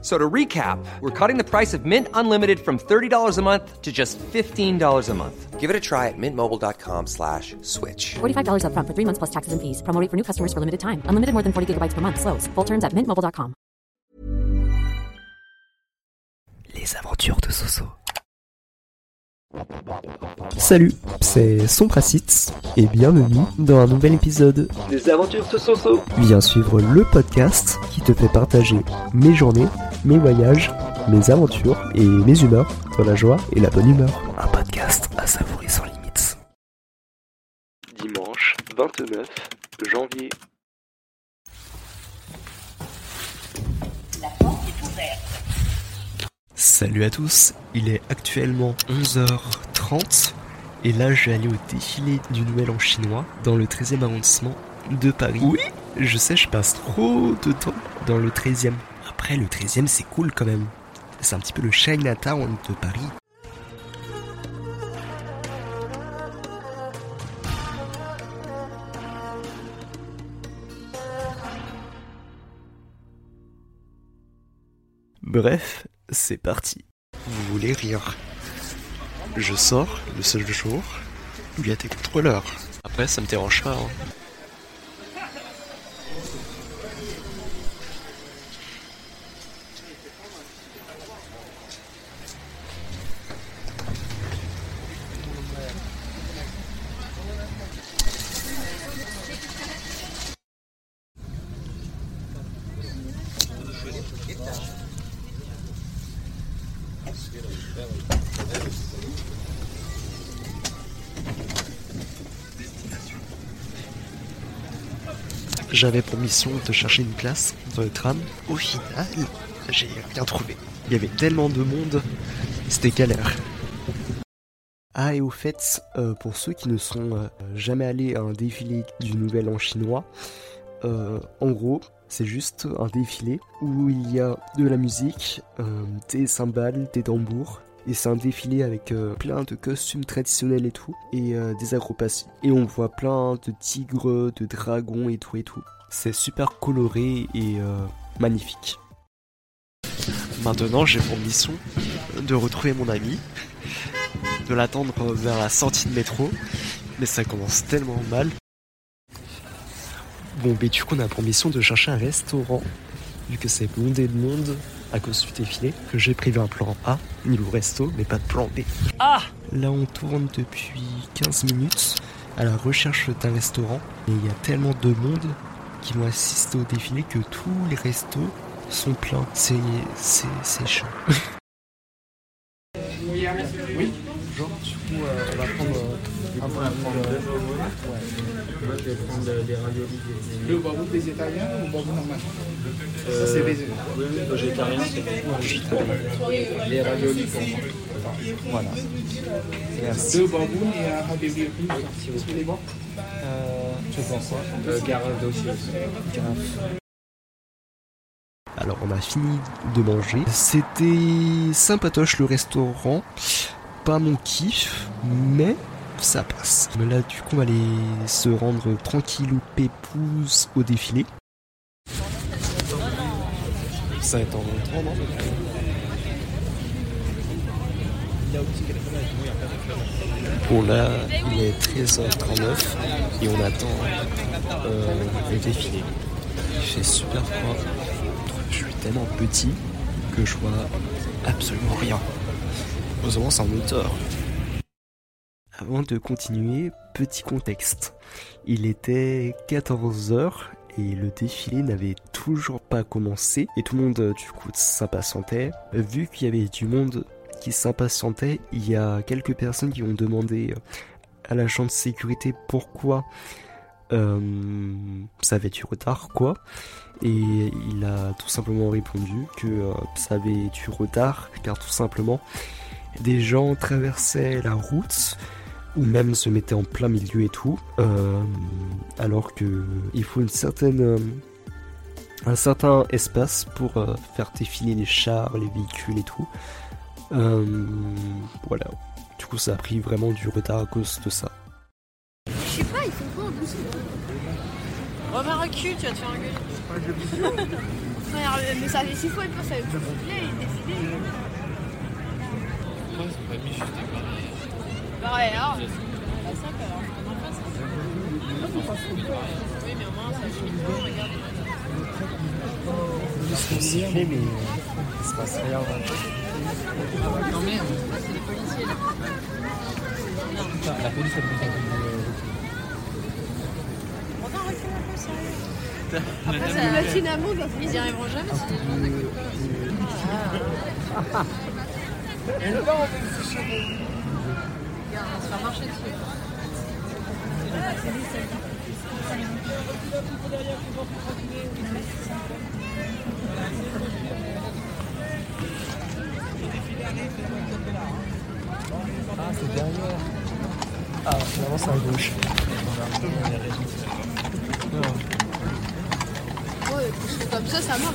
So to recap, we're cutting the price of Mint Unlimited from $30 a month to just $15 a month. Give it a try at mintmobile.com slash switch. $45 upfront for three months plus taxes and fees. Promo rate for new customers for limited time. Unlimited more than 40 gigabytes per month. Slows. Full terms at mintmobile.com. Les aventures de Soso. Salut, c'est Sompracitz et bienvenue dans un nouvel épisode Les aventures de Soso. Viens suivre le podcast qui te fait partager mes journées, mes voyages, mes aventures et mes humeurs dans la joie et la bonne humeur. Un podcast à savourer sans limites. Dimanche 29 janvier. Salut à tous, il est actuellement 11h30 et là je vais aller au défilé du Nouvel An chinois dans le 13e arrondissement de Paris. Oui, je sais, je passe trop de temps dans le 13e. Après, le 13e c'est cool quand même. C'est un petit peu le Chinatown de Paris. Bref, c'est parti. Vous voulez rire Je sors le seul jour où il y a des contrôleurs. Après, ça me dérange pas. hein. J'avais pour mission de chercher une place dans le tram. Au final, j'ai rien trouvé. Il y avait tellement de monde, c'était galère. Ah et au fait, euh, pour ceux qui ne sont euh, jamais allés à un défilé du Nouvel An chinois, euh, en gros, c'est juste un défilé où il y a de la musique, des cymbales, des tambours. Et c'est un défilé avec euh, plein de costumes traditionnels et tout, et euh, des acrobaties. Et on voit plein de tigres, de dragons et tout et tout. C'est super coloré et euh, magnifique. Maintenant, j'ai pour mission de retrouver mon ami, de l'attendre vers la sortie de métro, mais ça commence tellement mal. Bon, ben du coup, on a pour mission de chercher un restaurant, vu que c'est bondé de monde à cause du défilé, que j'ai prévu un plan A, niveau resto, mais pas de plan B. Ah Là, on tourne depuis 15 minutes à la recherche d'un restaurant, et il y a tellement de monde qui vont assister au défilé que tous les restos sont pleins. C'est, c'est, c'est chiant. Oui, genre, du coup, euh, on va prendre euh, prendre. Ouais. Moi, je vais prendre des raviolis. Le babou végétarien ou babou normal? Ça, c'est végétarien. Oui, oui, végétarien, c'est bon. Les raviolis pour moi. Voilà. Deux babous et un ravioli au plus, si vous voulez voir. Euh, tu penses quoi Euh, Garafe aussi. Alors on a fini de manger. C'était sympatoche le restaurant. Pas mon kiff, mais ça passe. Mais là du coup on va aller se rendre tranquillou pépouze au défilé. Ça va être en longtemps, non? Bon là, il est 13h39 et on attend euh, le défilé. Il fait super froid. Je suis tellement petit que je vois absolument rien. Heureusement, c'est en hauteur. Avant de continuer, petit contexte. Il était 14h et le défilé n'avait toujours pas commencé et tout le monde du coup s'impatientait. Vu qu'il y avait du monde qui s'impatientait, il y a quelques personnes qui ont demandé à l'agent de sécurité pourquoi euh, ça avait du retard quoi. Et il a tout simplement répondu que euh, ça avait du retard car tout simplement des gens traversaient la route ou même se mettaient en plein milieu et tout, euh, alors que il faut une certaine euh, un certain espace pour euh, faire défiler les chars, les véhicules et tout. Euh, voilà. Du coup, ça a pris vraiment du retard à cause de ça. Je sais pas, ils font quoi en plus Reviens recule, tu vas te faire engueuler. Frère, mais ça, s'il faut être pas, ça va être compliqué, il est décidé. Pourquoi ils ont pas mis juste Pareil, alors. Bah, ça, alors, on en face. Oui, mais au moins, ça limite pas, mais il se passe rien. Non, merde, c'est les policiers là. La police a Reviens recule un peu, sérieux. Après, ça va être une amende, là. Ils y arriveront jamais si les gens n'accueillent pas. On va se faire marcher dessus. Ah, c'est derrière. Ah, finalement, c'est à gauche. Ouais, parce comme ça, ça marche.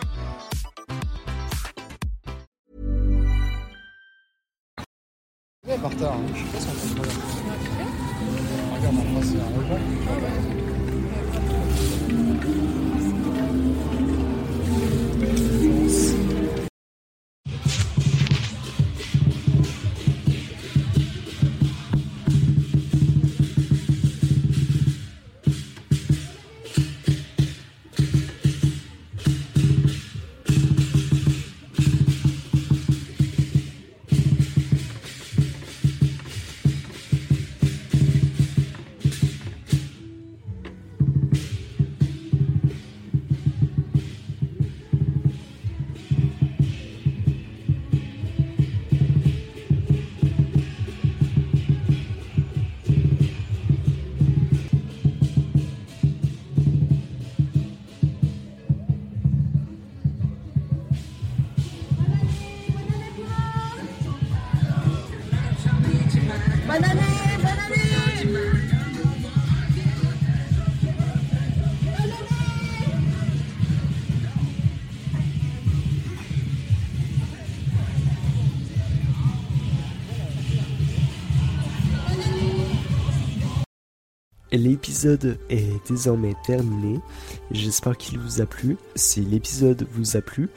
Par hein. je sais pas si on peut le regarder. Regarde en face. L'épisode est désormais terminé. J'espère qu'il vous a plu. Si l'épisode vous a plu,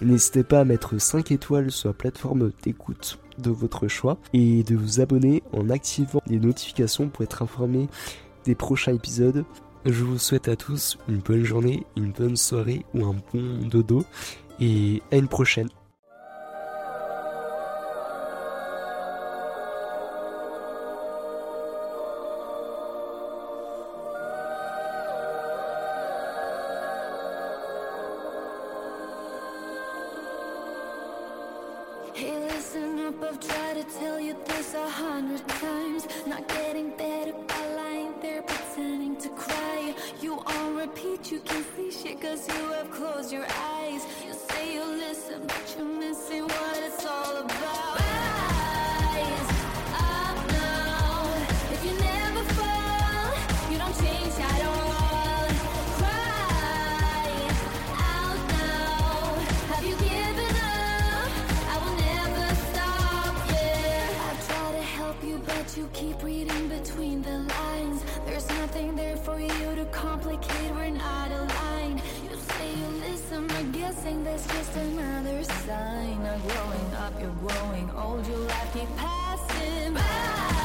n'hésitez pas à mettre 5 étoiles sur la plateforme d'écoute de votre choix et de vous abonner en activant les notifications pour être informé des prochains épisodes. Je vous souhaite à tous une bonne journée, une bonne soirée ou un bon dodo et à une prochaine. Tell you this a hundred times. Not getting better by lying there pretending to cry. You on repeat, you can see shit cause you have closed your eyes. That's just another sign. of growing up, you're growing old, your life keep passing by.